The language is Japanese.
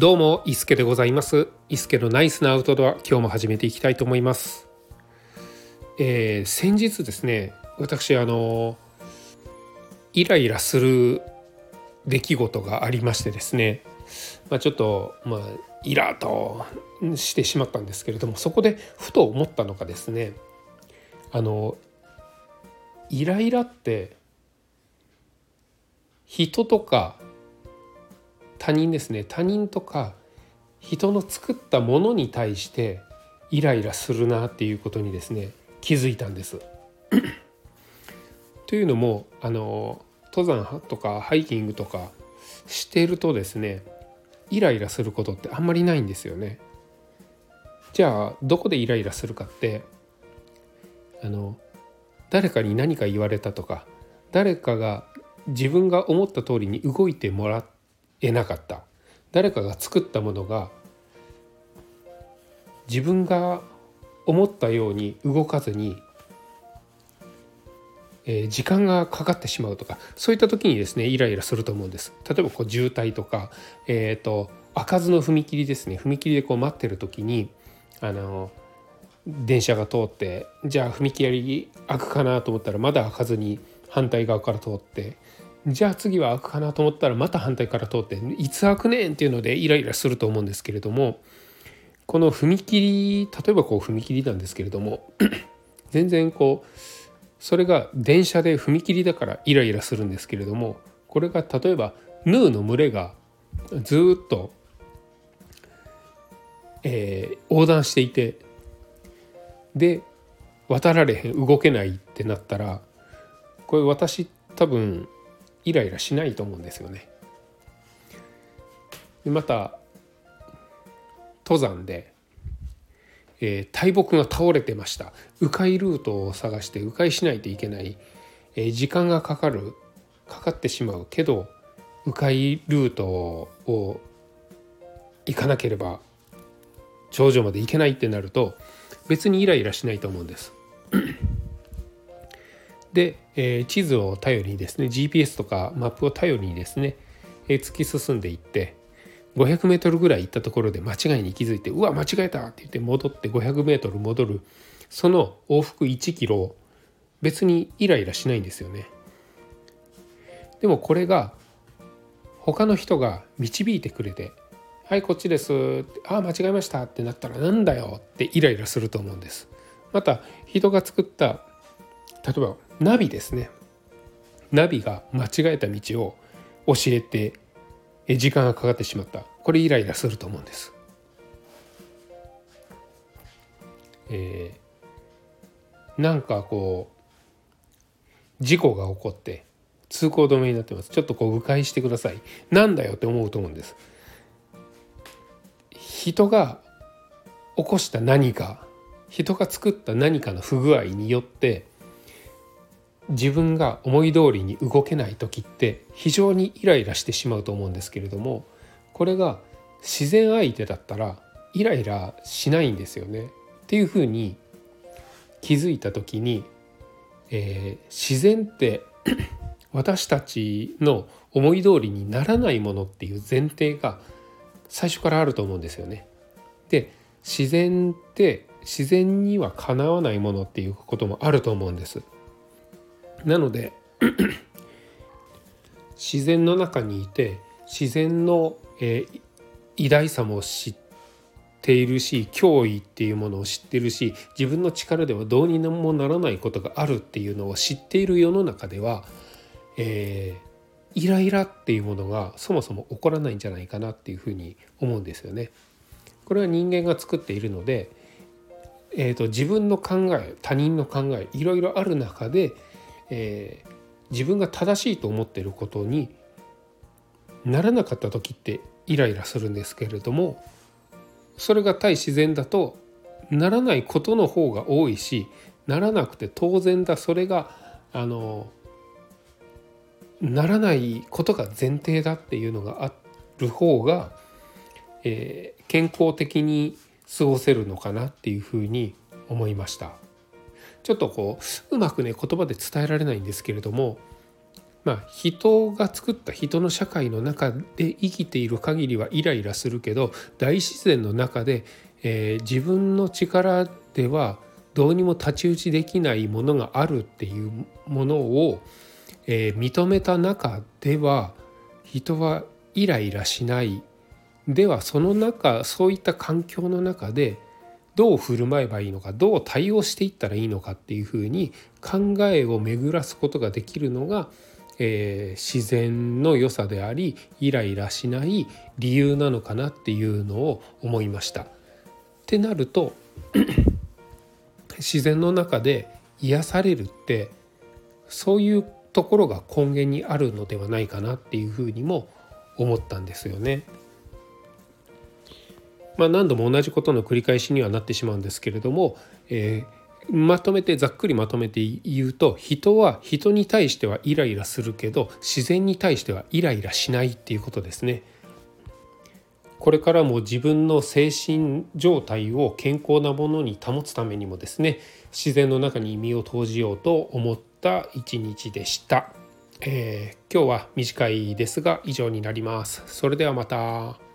どうも、伊助でございます。伊助のナイスなアウトドア、今日も始めていきたいと思います。えー、先日ですね、私、あの、イライラする出来事がありましてですね、まあ、ちょっと、まあ、イラとしてしまったんですけれども、そこでふと思ったのがですね、あの、イライラって人とか他人ですね他人とか人の作ったものに対してイライラするなっていうことにですね気づいたんです。というのもあの登山とかハイキングとかしてるとですねイライラすることってあんまりないんですよね。じゃあどこでイライラするかってあの誰かに何か言われたとか誰かが自分が思った通りに動いてもらっえなかった。誰かが作ったものが自分が思ったように動かずに、えー、時間がかかってしまうとかそういった時にですねイライラすると思うんです。例えばこう渋滞とか、えーと、開かずの踏切ですね。踏切でこう待ってる時にあの電車が通ってじゃあ踏切開くかなと思ったらまだ開かずに反対側から通ってじゃあ次は開くかなと思ったらまた反対から通っていつ開くねんっていうのでイライラすると思うんですけれどもこの踏切例えばこう踏切なんですけれども 全然こうそれが電車で踏切だからイライラするんですけれどもこれが例えばヌーの群れがずっと、えー、横断していてで渡られへん動けないってなったらこれ私多分イライラしないと思うんですよね。でまた登山で、えー、大木が倒れてました迂回ルートを探して迂回しないといけない、えー、時間がかかるかかってしまうけど迂回ルートを行かなければ頂上まで行けないってなると別にイライラしないと思うんです。で、えー、地図を頼りにですね GPS とかマップを頼りにですね、えー、突き進んでいって500メートルぐらい行ったところで間違いに気づいて「うわ間違えた!」って言って戻って500メートル戻るその往復1キロ別にイライラしないんですよね。でもこれが他の人が導いてくれて「はいこっちです」ああ間違えました」ってなったら「なんだよ」ってイライラすると思うんです。また人が作った例えばナビですねナビが間違えた道を教えて時間がかかってしまったこれイライラすると思うんです。えー、なんかこう事故が起こって通行止めになってますちょっとこう迂回してくださいなんだよって思うと思うんです。人が起こした何か人が作った何かの不具合によって自分が思い通りに動けない時って非常にイライラしてしまうと思うんですけれどもこれが自然相手だったらイライラしないんですよね。っていうふうに気づいた時に、えー、自然って 私たちの思い通りにならないものっていう前提が最初からあると思うんですよね。で自然って自然にはかなわないものっていうこともあると思うんです。なので 自然の中にいて自然の、えー、偉大さも知っているし脅威っていうものを知ってるし自分の力ではどうにもならないことがあるっていうのを知っている世の中では、えー、イライラっていうものがそもそも起こらないんじゃないかなっていうふうに思うんですよね。これは人間が作っているので、えーと自分の考え他人の考えいろいろある中でえー、自分が正しいと思ってることにならなかった時ってイライラするんですけれどもそれが対自然だとならないことの方が多いしならなくて当然だそれがあのならないことが前提だっていうのがある方が、えー、健康的に過ごせるのかなっていうふうに思いました。ちょっとこううまくね言葉で伝えられないんですけれどもまあ人が作った人の社会の中で生きている限りはイライラするけど大自然の中で、えー、自分の力ではどうにも太刀打ちできないものがあるっていうものを、えー、認めた中では人はイライラしない。ではその中そういった環境の中でどう振る舞えばいいのかどう対応していったらいいのかっていうふうに考えを巡らすことができるのが、えー、自然の良さでありイライラしない理由なのかなっていうのを思いました。ってなると 自然の中で癒されるってそういうところが根源にあるのではないかなっていうふうにも思ったんですよね。まあ、何度も同じことの繰り返しにはなってしまうんですけれども、えー、まとめてざっくりまとめて言うと人は人に対してはイライラするけど自然に対してはイライラしないっていうことですね。これからも自分の精神状態を健康なものに保つためにもですね自然の中に身を投じようと思った一日でした。えー、今日は短いですが以上になります。それではまた。